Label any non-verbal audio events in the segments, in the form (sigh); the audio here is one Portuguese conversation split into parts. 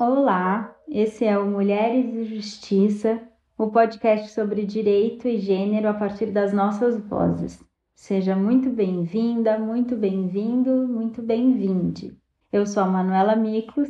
Olá, esse é o Mulheres e Justiça, o podcast sobre direito e gênero a partir das nossas vozes. Seja muito bem-vinda, muito bem-vindo, muito bem-vinde. Eu sou a Manuela Miklos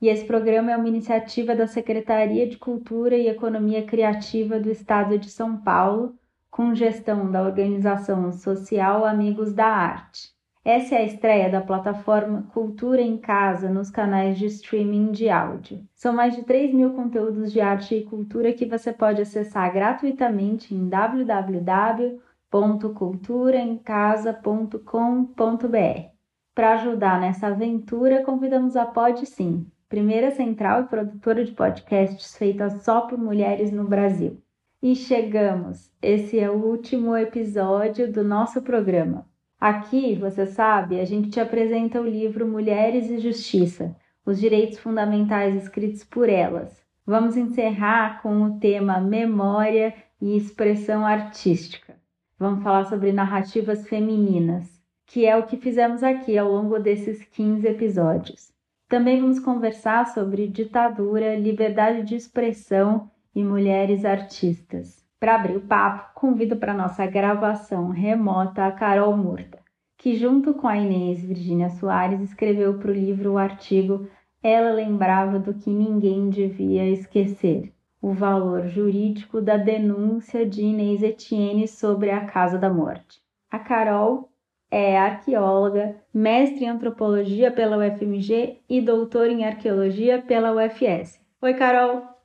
e esse programa é uma iniciativa da Secretaria de Cultura e Economia Criativa do Estado de São Paulo, com gestão da organização social Amigos da Arte. Essa é a estreia da plataforma Cultura em Casa nos canais de streaming de áudio. São mais de 3 mil conteúdos de arte e cultura que você pode acessar gratuitamente em www.culturaemcasa.com.br. Para ajudar nessa aventura, convidamos a Pod Sim, primeira central e produtora de podcasts feita só por mulheres no Brasil. E chegamos! Esse é o último episódio do nosso programa. Aqui, você sabe, a gente te apresenta o livro Mulheres e Justiça Os Direitos Fundamentais Escritos por Elas. Vamos encerrar com o tema Memória e Expressão Artística. Vamos falar sobre narrativas femininas, que é o que fizemos aqui ao longo desses 15 episódios. Também vamos conversar sobre ditadura, liberdade de expressão e mulheres artistas. Para abrir o papo, convido para nossa gravação remota a Carol Murta, que junto com a Inês Virginia Soares escreveu para o livro o artigo Ela lembrava do que ninguém devia esquecer, o valor jurídico da denúncia de Inês Etienne sobre a Casa da Morte. A Carol é arqueóloga, mestre em antropologia pela UFMG e doutora em arqueologia pela UFS. Oi, Carol!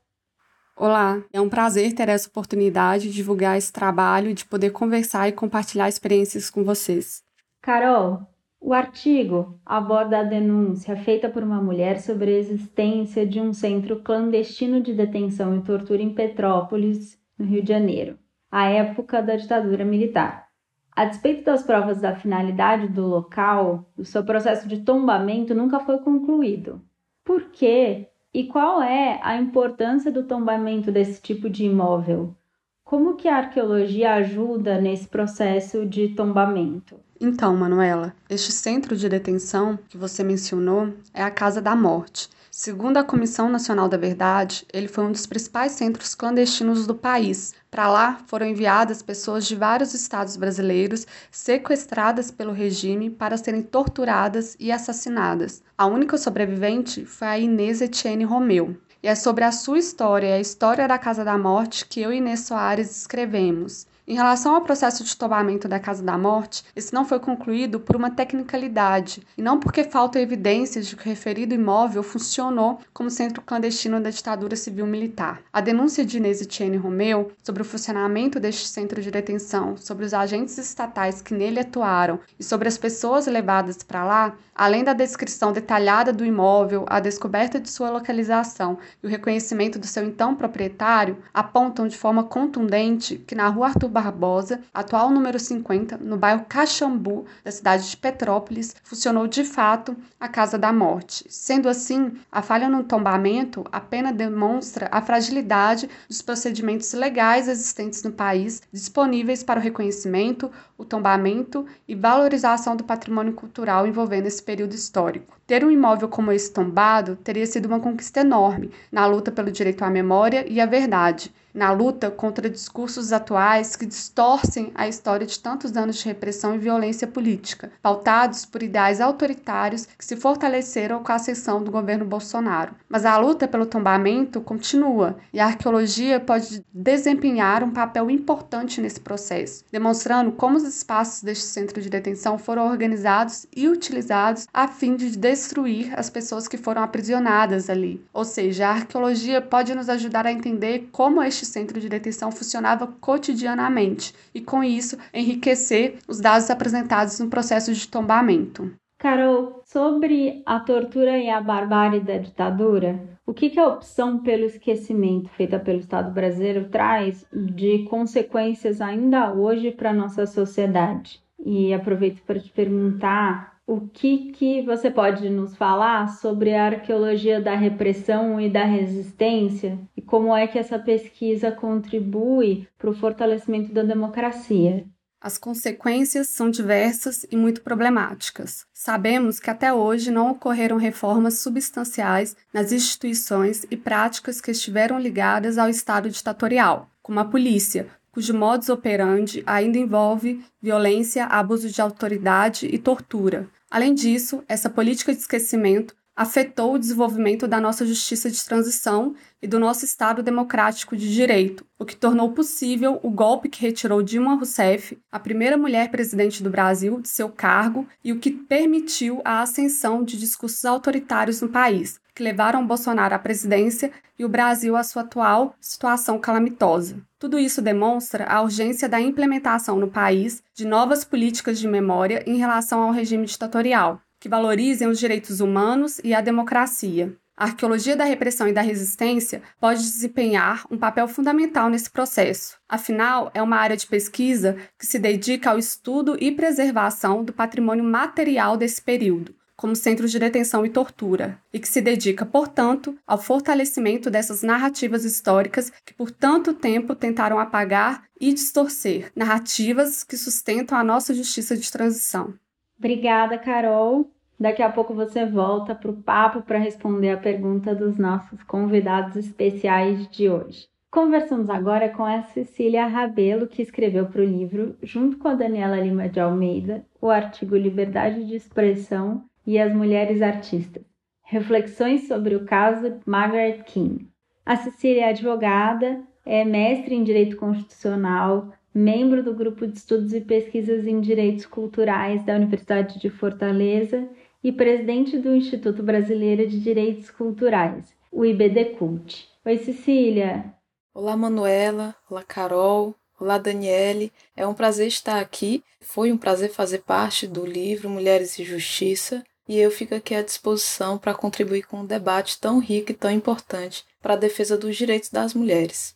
Olá, é um prazer ter essa oportunidade de divulgar esse trabalho, de poder conversar e compartilhar experiências com vocês. Carol, o artigo aborda a denúncia feita por uma mulher sobre a existência de um centro clandestino de detenção e tortura em Petrópolis, no Rio de Janeiro, à época da ditadura militar. A despeito das provas da finalidade do local, o seu processo de tombamento nunca foi concluído. Por quê? E qual é a importância do tombamento desse tipo de imóvel? Como que a arqueologia ajuda nesse processo de tombamento? Então, Manuela, este centro de detenção que você mencionou é a Casa da Morte. Segundo a Comissão Nacional da Verdade, ele foi um dos principais centros clandestinos do país, para lá foram enviadas pessoas de vários estados brasileiros sequestradas pelo regime para serem torturadas e assassinadas. A única sobrevivente foi a Inês Etienne Romeu. E é sobre a sua história e a história da Casa da Morte que eu e Inês Soares escrevemos. Em relação ao processo de tombamento da Casa da Morte, esse não foi concluído por uma tecnicalidade e não porque faltam evidências de que o referido imóvel funcionou como centro clandestino da ditadura civil-militar. A denúncia de Inês Etienne Romeu sobre o funcionamento deste centro de detenção, sobre os agentes estatais que nele atuaram e sobre as pessoas levadas para lá, além da descrição detalhada do imóvel, a descoberta de sua localização e o reconhecimento do seu então proprietário, apontam de forma contundente que na rua Arthur Barbosa, atual número 50, no bairro Caxambu, da cidade de Petrópolis, funcionou de fato a Casa da Morte. Sendo assim, a falha no tombamento apenas demonstra a fragilidade dos procedimentos legais existentes no país, disponíveis para o reconhecimento, o tombamento e valorização do patrimônio cultural envolvendo esse período histórico. Ter um imóvel como esse tombado teria sido uma conquista enorme na luta pelo direito à memória e à verdade na luta contra discursos atuais que distorcem a história de tantos anos de repressão e violência política, pautados por ideais autoritários que se fortaleceram com a ascensão do governo Bolsonaro. Mas a luta pelo tombamento continua e a arqueologia pode desempenhar um papel importante nesse processo, demonstrando como os espaços deste centro de detenção foram organizados e utilizados a fim de destruir as pessoas que foram aprisionadas ali. Ou seja, a arqueologia pode nos ajudar a entender como este centro de detenção funcionava cotidianamente e, com isso, enriquecer os dados apresentados no processo de tombamento. Carol, sobre a tortura e a barbárie da ditadura, o que, que a opção pelo esquecimento feita pelo Estado brasileiro traz de consequências ainda hoje para a nossa sociedade? E aproveito para te perguntar o que, que você pode nos falar sobre a arqueologia da repressão e da resistência e como é que essa pesquisa contribui para o fortalecimento da democracia? As consequências são diversas e muito problemáticas. Sabemos que até hoje não ocorreram reformas substanciais nas instituições e práticas que estiveram ligadas ao Estado ditatorial, como a polícia, cujo modus operandi ainda envolve violência, abuso de autoridade e tortura. Além disso, essa política de esquecimento afetou o desenvolvimento da nossa justiça de transição e do nosso Estado democrático de direito, o que tornou possível o golpe que retirou Dilma Rousseff, a primeira mulher presidente do Brasil, de seu cargo e o que permitiu a ascensão de discursos autoritários no país, que levaram Bolsonaro à presidência e o Brasil à sua atual situação calamitosa. Tudo isso demonstra a urgência da implementação no país de novas políticas de memória em relação ao regime ditatorial, que valorizem os direitos humanos e a democracia. A arqueologia da repressão e da resistência pode desempenhar um papel fundamental nesse processo. Afinal, é uma área de pesquisa que se dedica ao estudo e preservação do patrimônio material desse período, como centros de detenção e tortura, e que se dedica, portanto, ao fortalecimento dessas narrativas históricas que por tanto tempo tentaram apagar e distorcer narrativas que sustentam a nossa justiça de transição. Obrigada, Carol. Daqui a pouco você volta para o papo para responder a pergunta dos nossos convidados especiais de hoje. Conversamos agora com a Cecília Rabelo, que escreveu para o livro, junto com a Daniela Lima de Almeida, o artigo Liberdade de Expressão e as Mulheres Artistas. Reflexões sobre o caso Margaret King. A Cecília é advogada, é mestre em Direito Constitucional, membro do Grupo de Estudos e Pesquisas em Direitos Culturais da Universidade de Fortaleza e presidente do Instituto Brasileiro de Direitos Culturais, o IBD Cult. Oi, Cecília. Olá, Manuela. Olá, Carol. Olá, Daniele. É um prazer estar aqui. Foi um prazer fazer parte do livro Mulheres e Justiça. E eu fico aqui à disposição para contribuir com um debate tão rico e tão importante para a defesa dos direitos das mulheres.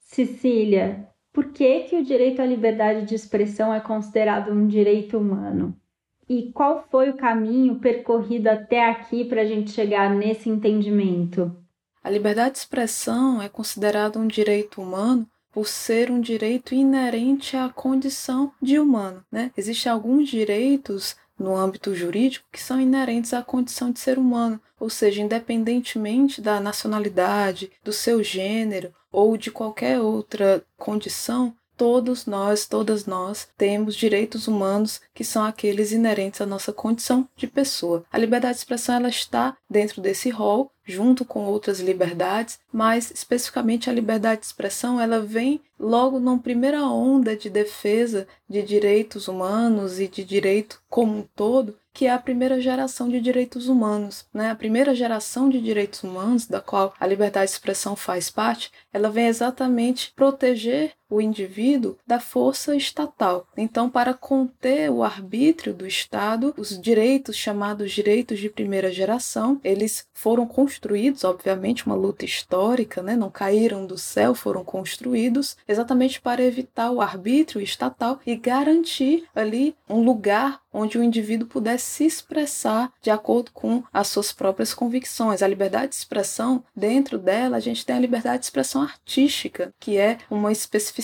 Cecília, por que, que o direito à liberdade de expressão é considerado um direito humano? E qual foi o caminho percorrido até aqui para a gente chegar nesse entendimento? A liberdade de expressão é considerada um direito humano por ser um direito inerente à condição de humano. Né? Existem alguns direitos no âmbito jurídico que são inerentes à condição de ser humano, ou seja, independentemente da nacionalidade, do seu gênero ou de qualquer outra condição, todos nós, todas nós, temos direitos humanos que são aqueles inerentes à nossa condição de pessoa. A liberdade de expressão ela está dentro desse rol, junto com outras liberdades, mas especificamente a liberdade de expressão ela vem logo numa primeira onda de defesa de direitos humanos e de direito como um todo, que é a primeira geração de direitos humanos. Né? A primeira geração de direitos humanos, da qual a liberdade de expressão faz parte, ela vem exatamente proteger o indivíduo da força estatal. Então, para conter o arbítrio do Estado, os direitos chamados direitos de primeira geração, eles foram construídos, obviamente, uma luta histórica, né? não caíram do céu, foram construídos exatamente para evitar o arbítrio estatal e garantir ali um lugar onde o indivíduo pudesse se expressar de acordo com as suas próprias convicções. A liberdade de expressão, dentro dela, a gente tem a liberdade de expressão artística, que é uma especificidade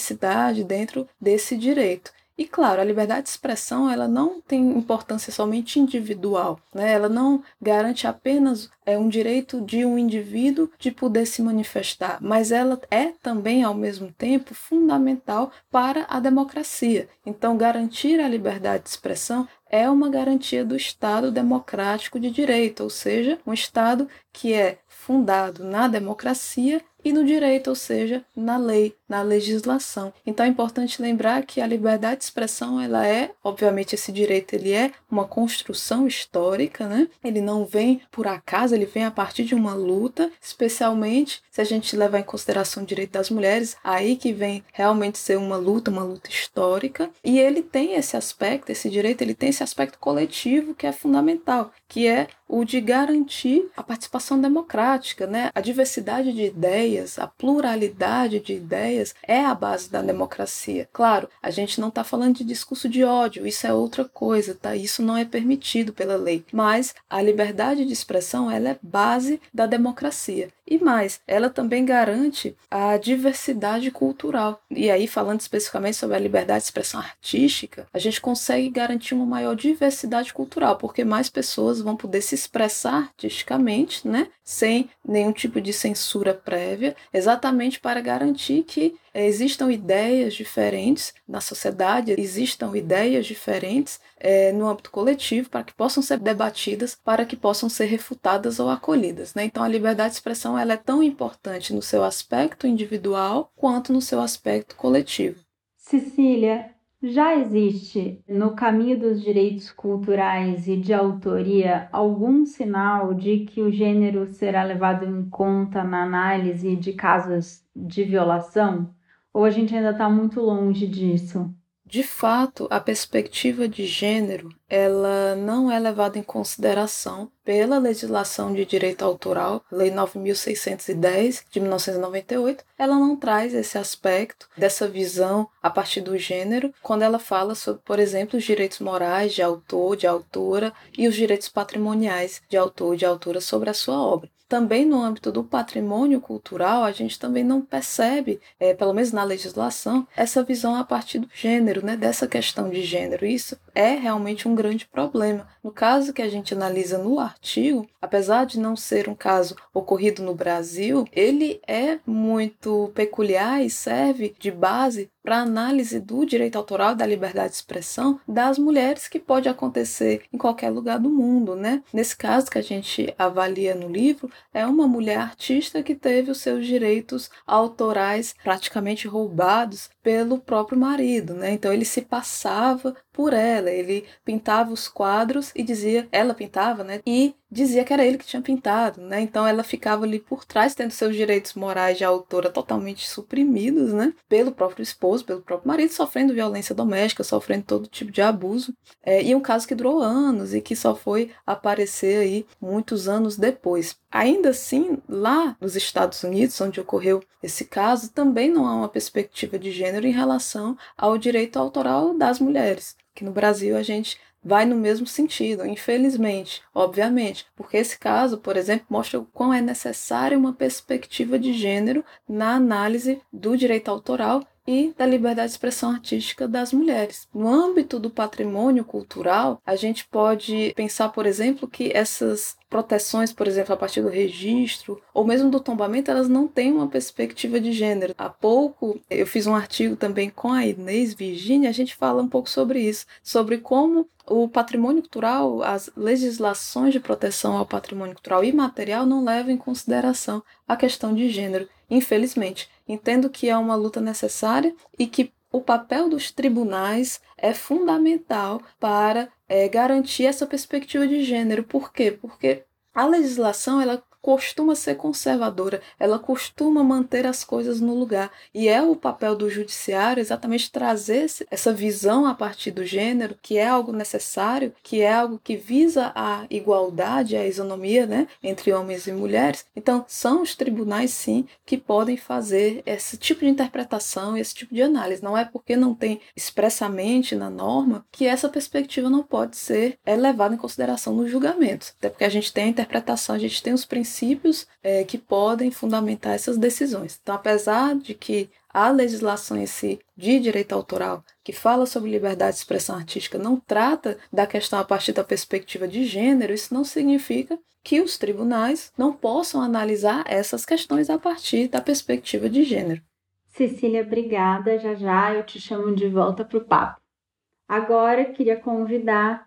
dentro desse direito. E claro, a liberdade de expressão ela não tem importância somente individual, né? ela não garante apenas é, um direito de um indivíduo de poder se manifestar, mas ela é também, ao mesmo tempo, fundamental para a democracia. Então, garantir a liberdade de expressão é uma garantia do Estado democrático de direito, ou seja, um Estado que é fundado na democracia e no direito, ou seja, na lei, na legislação. Então é importante lembrar que a liberdade de expressão, ela é, obviamente esse direito ele é uma construção histórica, né? Ele não vem por acaso, ele vem a partir de uma luta, especialmente se a gente levar em consideração o direito das mulheres, aí que vem realmente ser uma luta, uma luta histórica, e ele tem esse aspecto, esse direito, ele tem esse aspecto coletivo que é fundamental, que é o de garantir a participação democrática, né? A diversidade de ideias, a pluralidade de ideias é a base da democracia. Claro, a gente não está falando de discurso de ódio, isso é outra coisa, tá? Isso não é permitido pela lei. Mas a liberdade de expressão ela é base da democracia. E mais, ela também garante a diversidade cultural. E aí, falando especificamente sobre a liberdade de expressão artística, a gente consegue garantir uma maior diversidade cultural, porque mais pessoas vão poder se expressar artisticamente, né, sem nenhum tipo de censura prévia, exatamente para garantir que existam ideias diferentes na sociedade, existam ideias diferentes é, no âmbito coletivo para que possam ser debatidas, para que possam ser refutadas ou acolhidas. Né? Então, a liberdade de expressão ela é tão importante no seu aspecto individual quanto no seu aspecto coletivo. Cecília, já existe no caminho dos direitos culturais e de autoria algum sinal de que o gênero será levado em conta na análise de casos de violação? Ou a gente ainda está muito longe disso? De fato, a perspectiva de gênero, ela não é levada em consideração pela legislação de direito autoral, Lei 9610 de 1998. Ela não traz esse aspecto dessa visão a partir do gênero, quando ela fala sobre, por exemplo, os direitos morais de autor, de autora e os direitos patrimoniais de autor e de autora sobre a sua obra também no âmbito do patrimônio cultural, a gente também não percebe, é, pelo menos na legislação, essa visão a partir do gênero, né, dessa questão de gênero. Isso é realmente um grande problema. No caso que a gente analisa no artigo, apesar de não ser um caso ocorrido no Brasil, ele é muito peculiar e serve de base para análise do direito autoral da liberdade de expressão das mulheres que pode acontecer em qualquer lugar do mundo, né? Nesse caso que a gente avalia no livro, é uma mulher artista que teve os seus direitos autorais praticamente roubados pelo próprio marido, né? Então ele se passava por ela, ele pintava os quadros e dizia, ela pintava, né? E dizia que era ele que tinha pintado, né? Então ela ficava ali por trás, tendo seus direitos morais de autora totalmente suprimidos, né? Pelo próprio esposo, pelo próprio marido, sofrendo violência doméstica, sofrendo todo tipo de abuso. É, e um caso que durou anos e que só foi aparecer aí muitos anos depois. Ainda assim, lá nos Estados Unidos, onde ocorreu esse caso, também não há uma perspectiva de gênero em relação ao direito autoral das mulheres. Que no Brasil a gente vai no mesmo sentido, infelizmente, obviamente, porque esse caso, por exemplo, mostra o quão é necessária uma perspectiva de gênero na análise do direito autoral e da liberdade de expressão artística das mulheres. No âmbito do patrimônio cultural, a gente pode pensar, por exemplo, que essas proteções, por exemplo, a partir do registro ou mesmo do tombamento, elas não têm uma perspectiva de gênero. Há pouco eu fiz um artigo também com a Inês Virginia, a gente fala um pouco sobre isso, sobre como o patrimônio cultural, as legislações de proteção ao patrimônio cultural e material não levam em consideração a questão de gênero, infelizmente. Entendo que é uma luta necessária e que o papel dos tribunais é fundamental para é, garantir essa perspectiva de gênero. Por quê? Porque a legislação ela costuma ser conservadora, ela costuma manter as coisas no lugar. E é o papel do judiciário exatamente trazer essa visão a partir do gênero, que é algo necessário, que é algo que visa a igualdade, a isonomia né, entre homens e mulheres. Então, são os tribunais, sim, que podem fazer esse tipo de interpretação, esse tipo de análise. Não é porque não tem expressamente na norma que essa perspectiva não pode ser levada em consideração nos julgamentos. Até porque a gente tem a interpretação, a gente tem os princípios princípios é, que podem fundamentar essas decisões. Então, apesar de que a legislação em si de direito autoral que fala sobre liberdade de expressão artística não trata da questão a partir da perspectiva de gênero, isso não significa que os tribunais não possam analisar essas questões a partir da perspectiva de gênero. Cecília, obrigada. Já já eu te chamo de volta para o papo. Agora queria convidar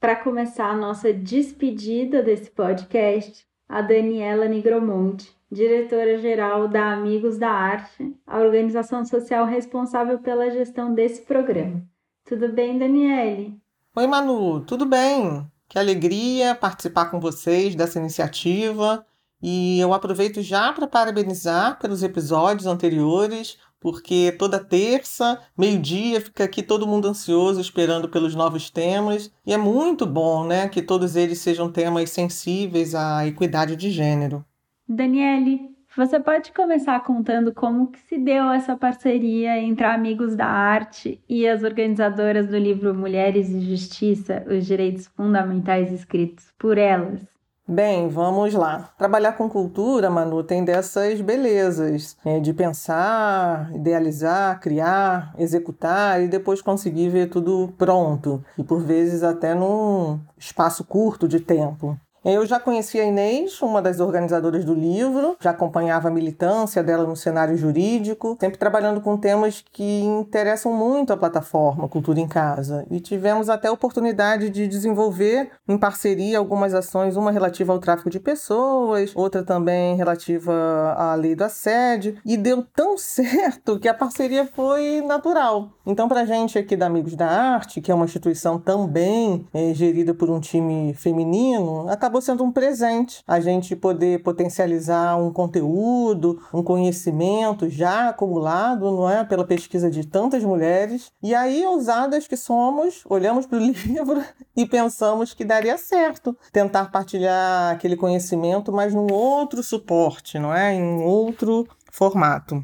para começar a nossa despedida desse podcast a Daniela Nigromonte, diretora-geral da Amigos da Arte, a organização social responsável pela gestão desse programa. Tudo bem, Daniele? Oi, Manu, tudo bem? Que alegria participar com vocês dessa iniciativa. E eu aproveito já para parabenizar pelos episódios anteriores, porque toda terça, meio-dia, fica aqui todo mundo ansioso esperando pelos novos temas. E é muito bom, né, que todos eles sejam temas sensíveis à equidade de gênero. Daniele, você pode começar contando como que se deu essa parceria entre Amigos da Arte e as organizadoras do livro Mulheres e Justiça, os direitos fundamentais escritos por elas? Bem, vamos lá. Trabalhar com cultura, Manu, tem dessas belezas é, de pensar, idealizar, criar, executar e depois conseguir ver tudo pronto. E por vezes até num espaço curto de tempo. Eu já conhecia a Inês, uma das organizadoras do livro, já acompanhava a militância dela no cenário jurídico, sempre trabalhando com temas que interessam muito a plataforma Cultura em Casa. E tivemos até a oportunidade de desenvolver em parceria algumas ações, uma relativa ao tráfico de pessoas, outra também relativa à lei do assédio. E deu tão (laughs) certo que a parceria foi natural. Então, para a gente aqui da Amigos da Arte, que é uma instituição também é, gerida por um time feminino, acabou acabou sendo um presente a gente poder potencializar um conteúdo, um conhecimento já acumulado, não é, pela pesquisa de tantas mulheres. E aí, ousadas que somos, olhamos para o (laughs) livro e pensamos que daria certo tentar partilhar aquele conhecimento, mas num outro suporte, não é, em outro formato.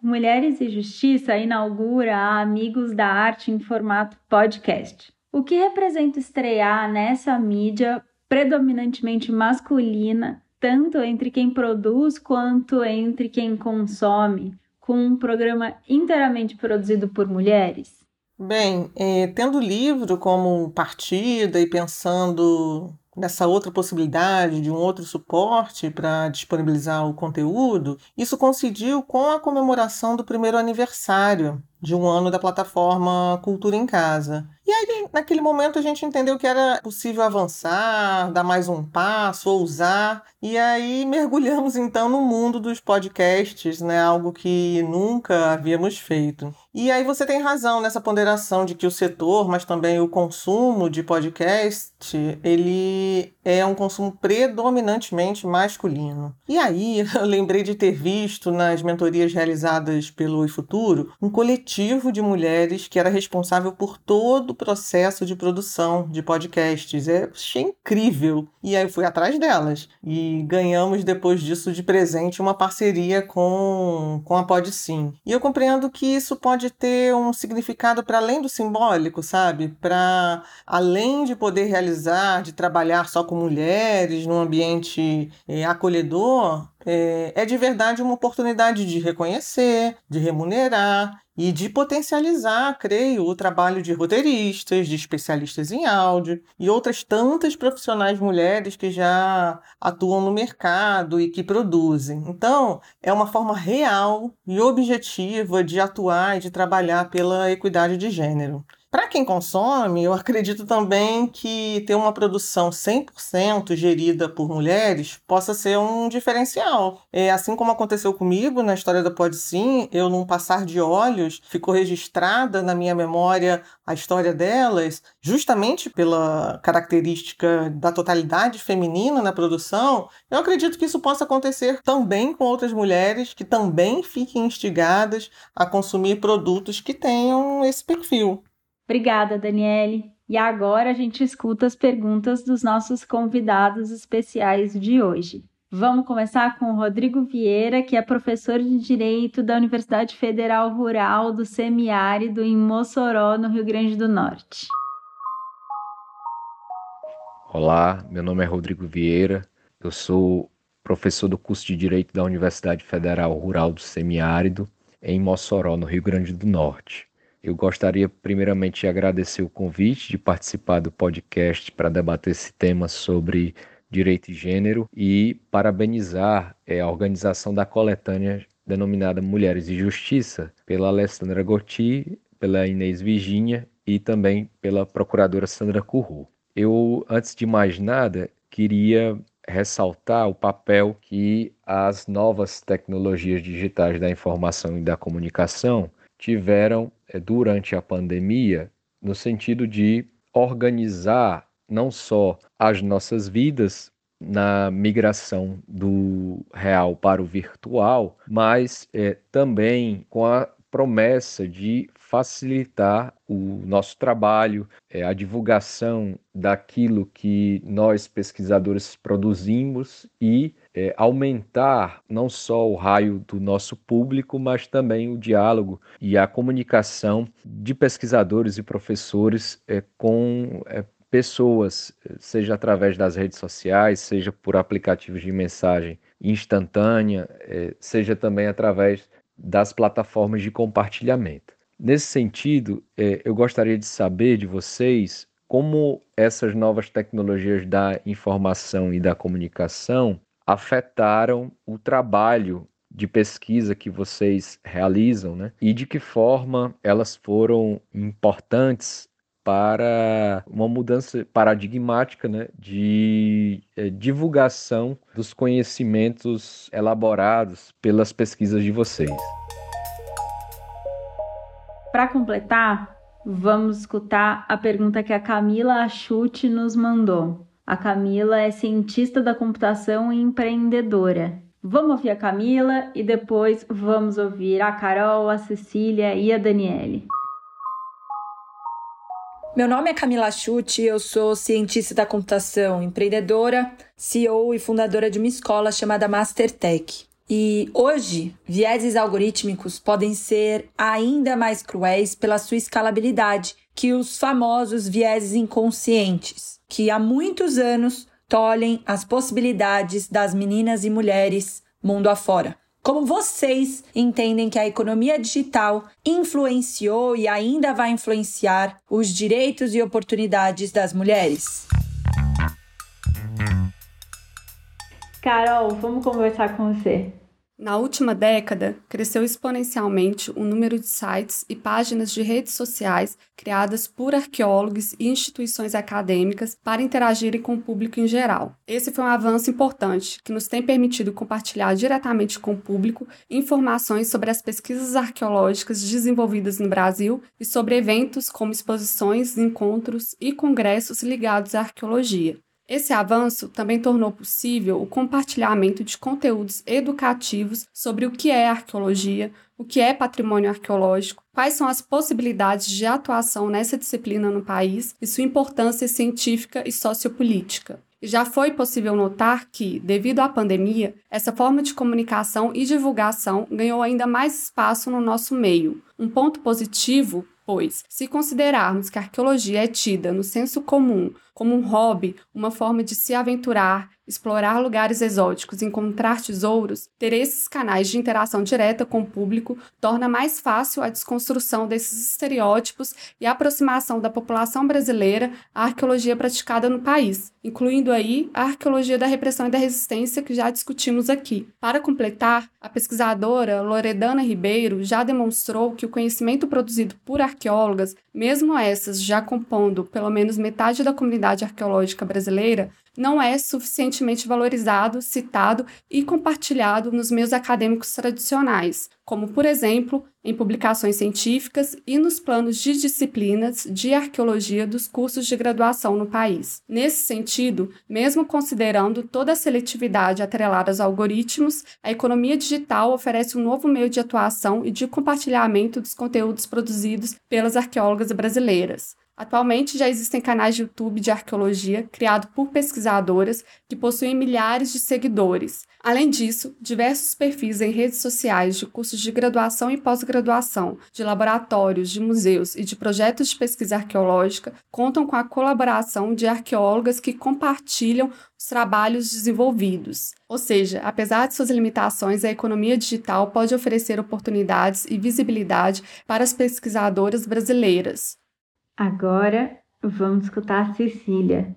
Mulheres e Justiça inaugura a Amigos da Arte em formato podcast. O que representa estrear nessa mídia predominantemente masculina, tanto entre quem produz quanto entre quem consome, com um programa inteiramente produzido por mulheres? Bem, é, tendo o livro como partida e pensando nessa outra possibilidade de um outro suporte para disponibilizar o conteúdo, isso coincidiu com a comemoração do primeiro aniversário de um ano da plataforma Cultura em Casa. E aí, naquele momento, a gente entendeu que era possível avançar, dar mais um passo, ousar. E aí (laughs) mergulhamos então no mundo dos podcasts, né? Algo que nunca havíamos feito. E aí você tem razão nessa ponderação de que o setor, mas também o consumo de podcast, ele é um consumo predominantemente masculino. E aí (laughs) eu lembrei de ter visto nas mentorias realizadas pelo Futuro um coletivo de mulheres que era responsável por todo o processo de produção de podcasts. É, achei incrível. E aí eu fui atrás delas. E ganhamos depois disso de presente uma parceria com, com a PodSim. E eu compreendo que isso pode ter um significado para além do simbólico, sabe? Para além de poder realizar, de trabalhar só com mulheres num ambiente é, acolhedor, é, é de verdade uma oportunidade de reconhecer, de remunerar e de potencializar, creio, o trabalho de roteiristas, de especialistas em áudio e outras tantas profissionais mulheres que já atuam no mercado e que produzem. Então, é uma forma real e objetiva de atuar e de trabalhar pela equidade de gênero. Para quem consome, eu acredito também que ter uma produção 100% gerida por mulheres possa ser um diferencial. É, assim como aconteceu comigo na história da Pode Sim, eu, num passar de olhos, ficou registrada na minha memória a história delas, justamente pela característica da totalidade feminina na produção. Eu acredito que isso possa acontecer também com outras mulheres que também fiquem instigadas a consumir produtos que tenham esse perfil. Obrigada, Daniele. E agora a gente escuta as perguntas dos nossos convidados especiais de hoje. Vamos começar com o Rodrigo Vieira, que é professor de Direito da Universidade Federal Rural do Semiárido em Mossoró, no Rio Grande do Norte. Olá, meu nome é Rodrigo Vieira, eu sou professor do curso de Direito da Universidade Federal Rural do Semiárido, em Mossoró, no Rio Grande do Norte. Eu gostaria primeiramente de agradecer o convite de participar do podcast para debater esse tema sobre direito e gênero e parabenizar é, a organização da coletânea denominada Mulheres e Justiça pela Alessandra Gotti, pela Inês Virginia e também pela procuradora Sandra Curru. Eu, antes de mais nada, queria ressaltar o papel que as novas tecnologias digitais da informação e da comunicação tiveram durante a pandemia, no sentido de organizar não só as nossas vidas na migração do real para o virtual, mas é, também com a promessa de facilitar o nosso trabalho, é, a divulgação daquilo que nós pesquisadores produzimos e é, aumentar não só o raio do nosso público, mas também o diálogo e a comunicação de pesquisadores e professores é, com é, pessoas, seja através das redes sociais, seja por aplicativos de mensagem instantânea, é, seja também através das plataformas de compartilhamento. Nesse sentido, é, eu gostaria de saber de vocês como essas novas tecnologias da informação e da comunicação afetaram o trabalho de pesquisa que vocês realizam, né? E de que forma elas foram importantes para uma mudança paradigmática né, de é, divulgação dos conhecimentos elaborados pelas pesquisas de vocês. Para completar, vamos escutar a pergunta que a Camila Achute nos mandou. A Camila é cientista da computação e empreendedora. Vamos ouvir a Camila e depois vamos ouvir a Carol, a Cecília e a Daniele. Meu nome é Camila Chute, eu sou cientista da computação, empreendedora, CEO e fundadora de uma escola chamada Mastertech. E hoje, vieses algorítmicos podem ser ainda mais cruéis pela sua escalabilidade que os famosos vieses inconscientes, que há muitos anos tolhem as possibilidades das meninas e mulheres mundo afora. Como vocês entendem que a economia digital influenciou e ainda vai influenciar os direitos e oportunidades das mulheres? Carol, vamos conversar com você. Na última década, cresceu exponencialmente o número de sites e páginas de redes sociais criadas por arqueólogos e instituições acadêmicas para interagirem com o público em geral. Esse foi um avanço importante que nos tem permitido compartilhar diretamente com o público informações sobre as pesquisas arqueológicas desenvolvidas no Brasil e sobre eventos como exposições, encontros e congressos ligados à arqueologia. Esse avanço também tornou possível o compartilhamento de conteúdos educativos sobre o que é arqueologia, o que é patrimônio arqueológico, quais são as possibilidades de atuação nessa disciplina no país e sua importância científica e sociopolítica. Já foi possível notar que, devido à pandemia, essa forma de comunicação e divulgação ganhou ainda mais espaço no nosso meio. Um ponto positivo Pois, se considerarmos que a arqueologia é tida no senso comum como um hobby, uma forma de se aventurar, explorar lugares exóticos encontrar tesouros, ter esses canais de interação direta com o público torna mais fácil a desconstrução desses estereótipos e a aproximação da população brasileira à arqueologia praticada no país, incluindo aí a arqueologia da repressão e da resistência que já discutimos aqui. Para completar, a pesquisadora Loredana Ribeiro já demonstrou que o conhecimento produzido por arqueólogas, mesmo essas já compondo pelo menos metade da comunidade arqueológica brasileira, não é suficientemente valorizado, citado e compartilhado nos meios acadêmicos tradicionais, como, por exemplo, em publicações científicas e nos planos de disciplinas de arqueologia dos cursos de graduação no país. Nesse sentido, mesmo considerando toda a seletividade atrelada aos algoritmos, a economia digital oferece um novo meio de atuação e de compartilhamento dos conteúdos produzidos pelas arqueólogas brasileiras. Atualmente já existem canais de YouTube de arqueologia criados por pesquisadoras que possuem milhares de seguidores. Além disso, diversos perfis em redes sociais de cursos de graduação e pós-graduação, de laboratórios, de museus e de projetos de pesquisa arqueológica contam com a colaboração de arqueólogas que compartilham os trabalhos desenvolvidos. Ou seja, apesar de suas limitações, a economia digital pode oferecer oportunidades e visibilidade para as pesquisadoras brasileiras. Agora vamos escutar a Cecília.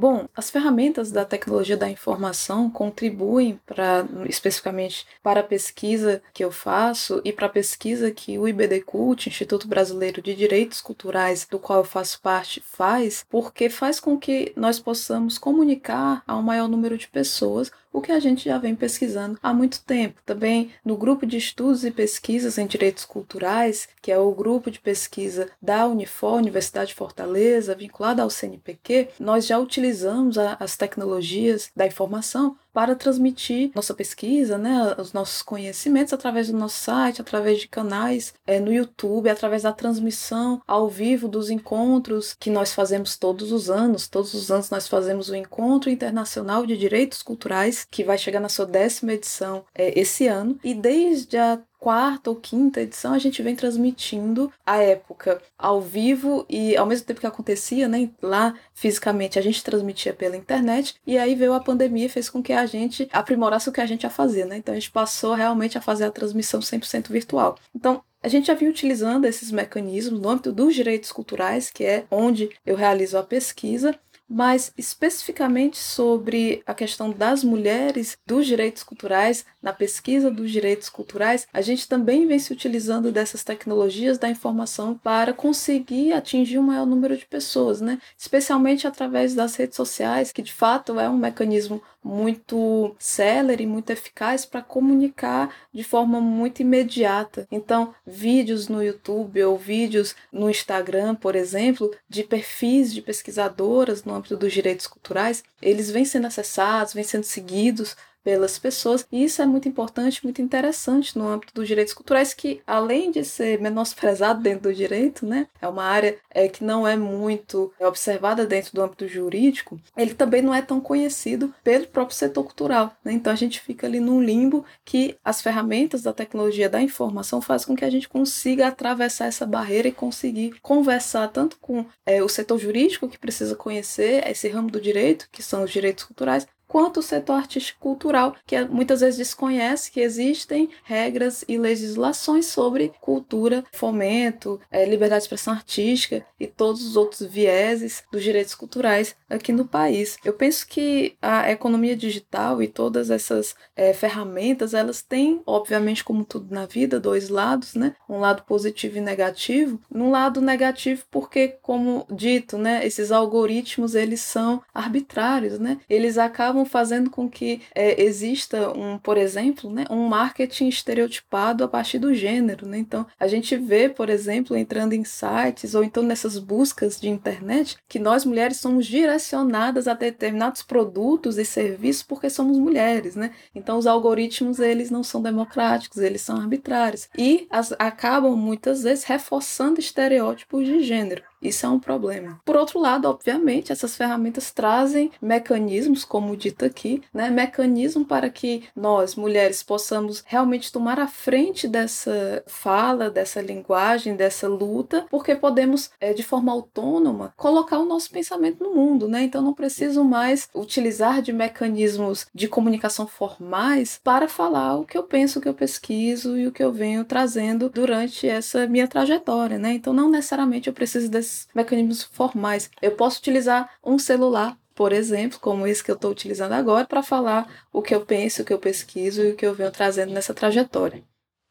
Bom, as ferramentas da tecnologia da informação contribuem para especificamente para a pesquisa que eu faço e para a pesquisa que o IBDCult, Instituto Brasileiro de Direitos Culturais, do qual eu faço parte, faz, porque faz com que nós possamos comunicar ao maior número de pessoas o que a gente já vem pesquisando há muito tempo. Também no grupo de estudos e pesquisas em direitos culturais, que é o grupo de pesquisa da Unifor, Universidade de Fortaleza, vinculado ao CNPq, nós já utilizamos a, as tecnologias da informação para transmitir nossa pesquisa, né, os nossos conhecimentos através do nosso site, através de canais é, no YouTube, através da transmissão ao vivo dos encontros que nós fazemos todos os anos. Todos os anos nós fazemos o Encontro Internacional de Direitos Culturais, que vai chegar na sua décima edição é, esse ano. E desde a quarta ou quinta edição, a gente vem transmitindo a época ao vivo e ao mesmo tempo que acontecia, né, lá fisicamente a gente transmitia pela internet e aí veio a pandemia e fez com que a gente aprimorasse o que a gente ia fazer, né? Então a gente passou realmente a fazer a transmissão 100% virtual. Então, a gente já vinha utilizando esses mecanismos no âmbito dos direitos culturais, que é onde eu realizo a pesquisa, mas especificamente sobre a questão das mulheres, dos direitos culturais, na pesquisa dos direitos culturais, a gente também vem se utilizando dessas tecnologias da informação para conseguir atingir um maior número de pessoas, né? Especialmente através das redes sociais, que de fato é um mecanismo muito célere, muito eficaz para comunicar de forma muito imediata. Então, vídeos no YouTube ou vídeos no Instagram, por exemplo, de perfis de pesquisadoras no âmbito dos direitos culturais, eles vêm sendo acessados, vêm sendo seguidos pelas pessoas. E isso é muito importante, muito interessante no âmbito dos direitos culturais, que além de ser menosprezado dentro do direito, né, é uma área é, que não é muito observada dentro do âmbito jurídico, ele também não é tão conhecido pelo próprio setor cultural. Né? Então a gente fica ali num limbo que as ferramentas da tecnologia da informação fazem com que a gente consiga atravessar essa barreira e conseguir conversar tanto com é, o setor jurídico, que precisa conhecer esse ramo do direito, que são os direitos culturais, quanto o setor artístico cultural, que muitas vezes desconhece que existem regras e legislações sobre cultura, fomento, é, liberdade de expressão artística e todos os outros vieses dos direitos culturais aqui no país. Eu penso que a economia digital e todas essas é, ferramentas, elas têm, obviamente, como tudo na vida, dois lados, né? Um lado positivo e negativo. No lado negativo, porque, como dito, né, esses algoritmos eles são arbitrários, né? Eles acabam acabam fazendo com que é, exista um, por exemplo, né, um marketing estereotipado a partir do gênero. Né? Então, a gente vê, por exemplo, entrando em sites ou então nessas buscas de internet, que nós mulheres somos direcionadas a determinados produtos e serviços porque somos mulheres, né? Então, os algoritmos eles não são democráticos, eles são arbitrários e as, acabam muitas vezes reforçando estereótipos de gênero. Isso é um problema. Por outro lado, obviamente, essas ferramentas trazem mecanismos, como dito aqui, né, mecanismo para que nós, mulheres, possamos realmente tomar a frente dessa fala, dessa linguagem, dessa luta, porque podemos, é, de forma autônoma, colocar o nosso pensamento no mundo, né? Então não preciso mais utilizar de mecanismos de comunicação formais para falar o que eu penso, o que eu pesquiso e o que eu venho trazendo durante essa minha trajetória, né? Então não necessariamente eu preciso desse esses mecanismos formais. Eu posso utilizar um celular, por exemplo, como esse que eu estou utilizando agora, para falar o que eu penso, o que eu pesquiso e o que eu venho trazendo nessa trajetória.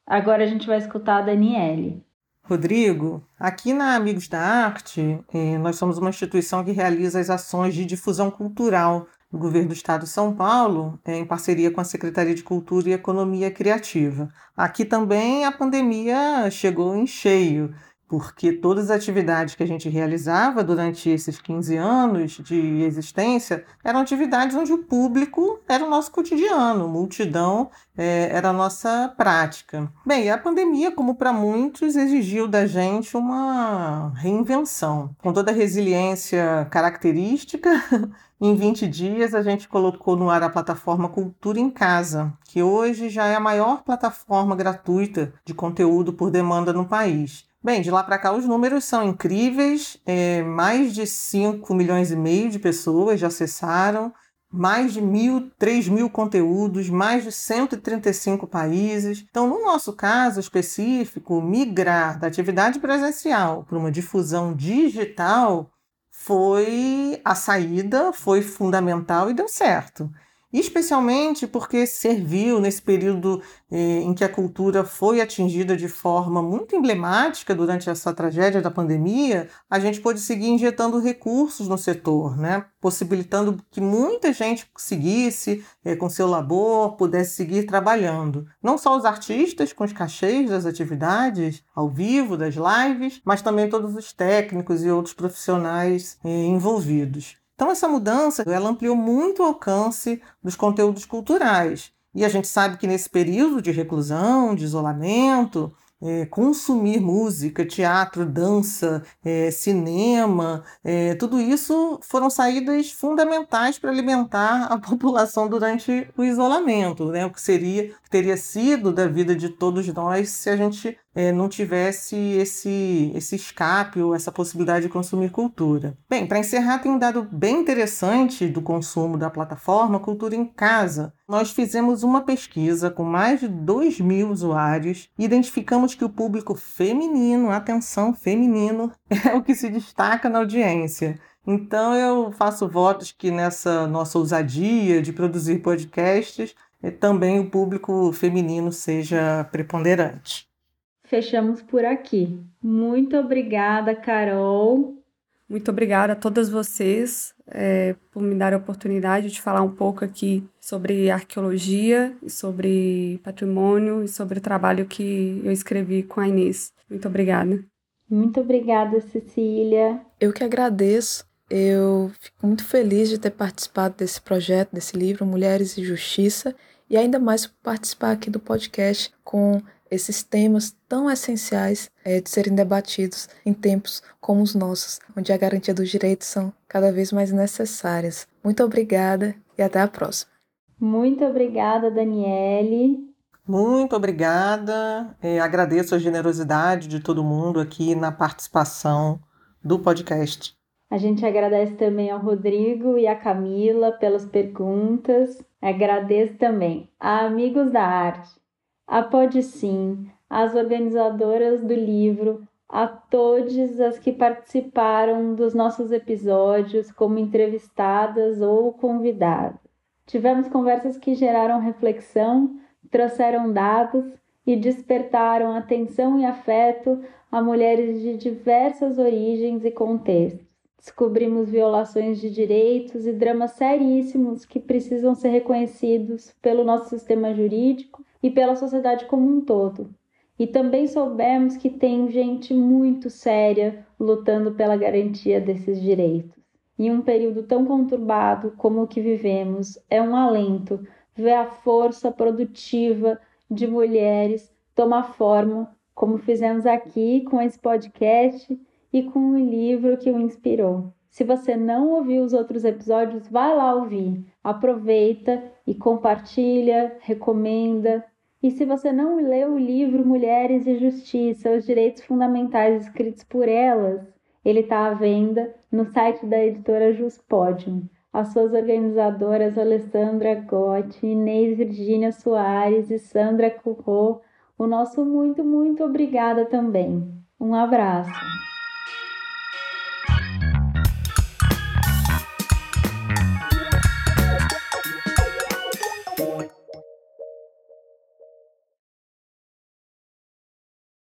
Agora a gente vai escutar a Daniele. Rodrigo, aqui na Amigos da Arte, eh, nós somos uma instituição que realiza as ações de difusão cultural do governo do estado de São Paulo, eh, em parceria com a Secretaria de Cultura e Economia Criativa. Aqui também a pandemia chegou em cheio porque todas as atividades que a gente realizava durante esses 15 anos de existência eram atividades onde o público era o nosso cotidiano, multidão é, era a nossa prática. Bem, a pandemia, como para muitos, exigiu da gente uma reinvenção. Com toda a resiliência característica, (laughs) em 20 dias a gente colocou no ar a plataforma Cultura em Casa, que hoje já é a maior plataforma gratuita de conteúdo por demanda no país. Bem, de lá para cá os números são incríveis. É, mais de 5 milhões e meio de pessoas já acessaram, mais de mil, 3 mil conteúdos, mais de 135 países. Então, no nosso caso específico, migrar da atividade presencial para uma difusão digital foi a saída, foi fundamental e deu certo especialmente porque serviu nesse período eh, em que a cultura foi atingida de forma muito emblemática durante essa tragédia da pandemia, a gente pôde seguir injetando recursos no setor, né? possibilitando que muita gente seguisse eh, com seu labor, pudesse seguir trabalhando. Não só os artistas com os cachês das atividades ao vivo, das lives, mas também todos os técnicos e outros profissionais eh, envolvidos. Então essa mudança, ela ampliou muito o alcance dos conteúdos culturais. E a gente sabe que nesse período de reclusão, de isolamento, é, consumir música, teatro, dança, é, cinema, é, tudo isso foram saídas fundamentais para alimentar a (laughs) população durante o isolamento, né? o que seria, teria sido da vida de todos nós se a gente é, não tivesse esse, esse escape ou essa possibilidade de consumir cultura. Bem, para encerrar, tem um dado bem interessante do consumo da plataforma Cultura em Casa. Nós fizemos uma pesquisa com mais de 2 mil usuários e identificamos que o público feminino, atenção, feminino, (laughs) é o que se destaca na audiência. Então eu faço votos que nessa nossa ousadia de produzir podcasts, eh, também o público feminino seja preponderante fechamos por aqui. Muito obrigada, Carol. Muito obrigada a todas vocês é, por me dar a oportunidade de falar um pouco aqui sobre arqueologia, sobre patrimônio e sobre o trabalho que eu escrevi com a Inês. Muito obrigada. Muito obrigada, Cecília. Eu que agradeço. Eu fico muito feliz de ter participado desse projeto, desse livro Mulheres e Justiça, e ainda mais por participar aqui do podcast com esses temas tão essenciais é, de serem debatidos em tempos como os nossos, onde a garantia dos direitos são cada vez mais necessárias. Muito obrigada e até a próxima. Muito obrigada, Daniele. Muito obrigada. É, agradeço a generosidade de todo mundo aqui na participação do podcast. A gente agradece também ao Rodrigo e à Camila pelas perguntas. Agradeço também a Amigos da Arte a Pode Sim, as organizadoras do livro, a todas as que participaram dos nossos episódios como entrevistadas ou convidadas. Tivemos conversas que geraram reflexão, trouxeram dados e despertaram atenção e afeto a mulheres de diversas origens e contextos. Descobrimos violações de direitos e dramas seríssimos que precisam ser reconhecidos pelo nosso sistema jurídico e pela sociedade como um todo. E também soubemos que tem gente muito séria lutando pela garantia desses direitos. Em um período tão conturbado como o que vivemos, é um alento ver a força produtiva de mulheres tomar forma, como fizemos aqui com esse podcast e com o livro que o inspirou. Se você não ouviu os outros episódios, vai lá ouvir. Aproveita e compartilha, recomenda, e se você não leu o livro Mulheres e Justiça, os Direitos Fundamentais escritos por elas, ele está à venda no site da editora Juspodium. As suas organizadoras Alessandra Gotti, Inês Virgínia Soares e Sandra Curro, o nosso muito, muito obrigada também. Um abraço.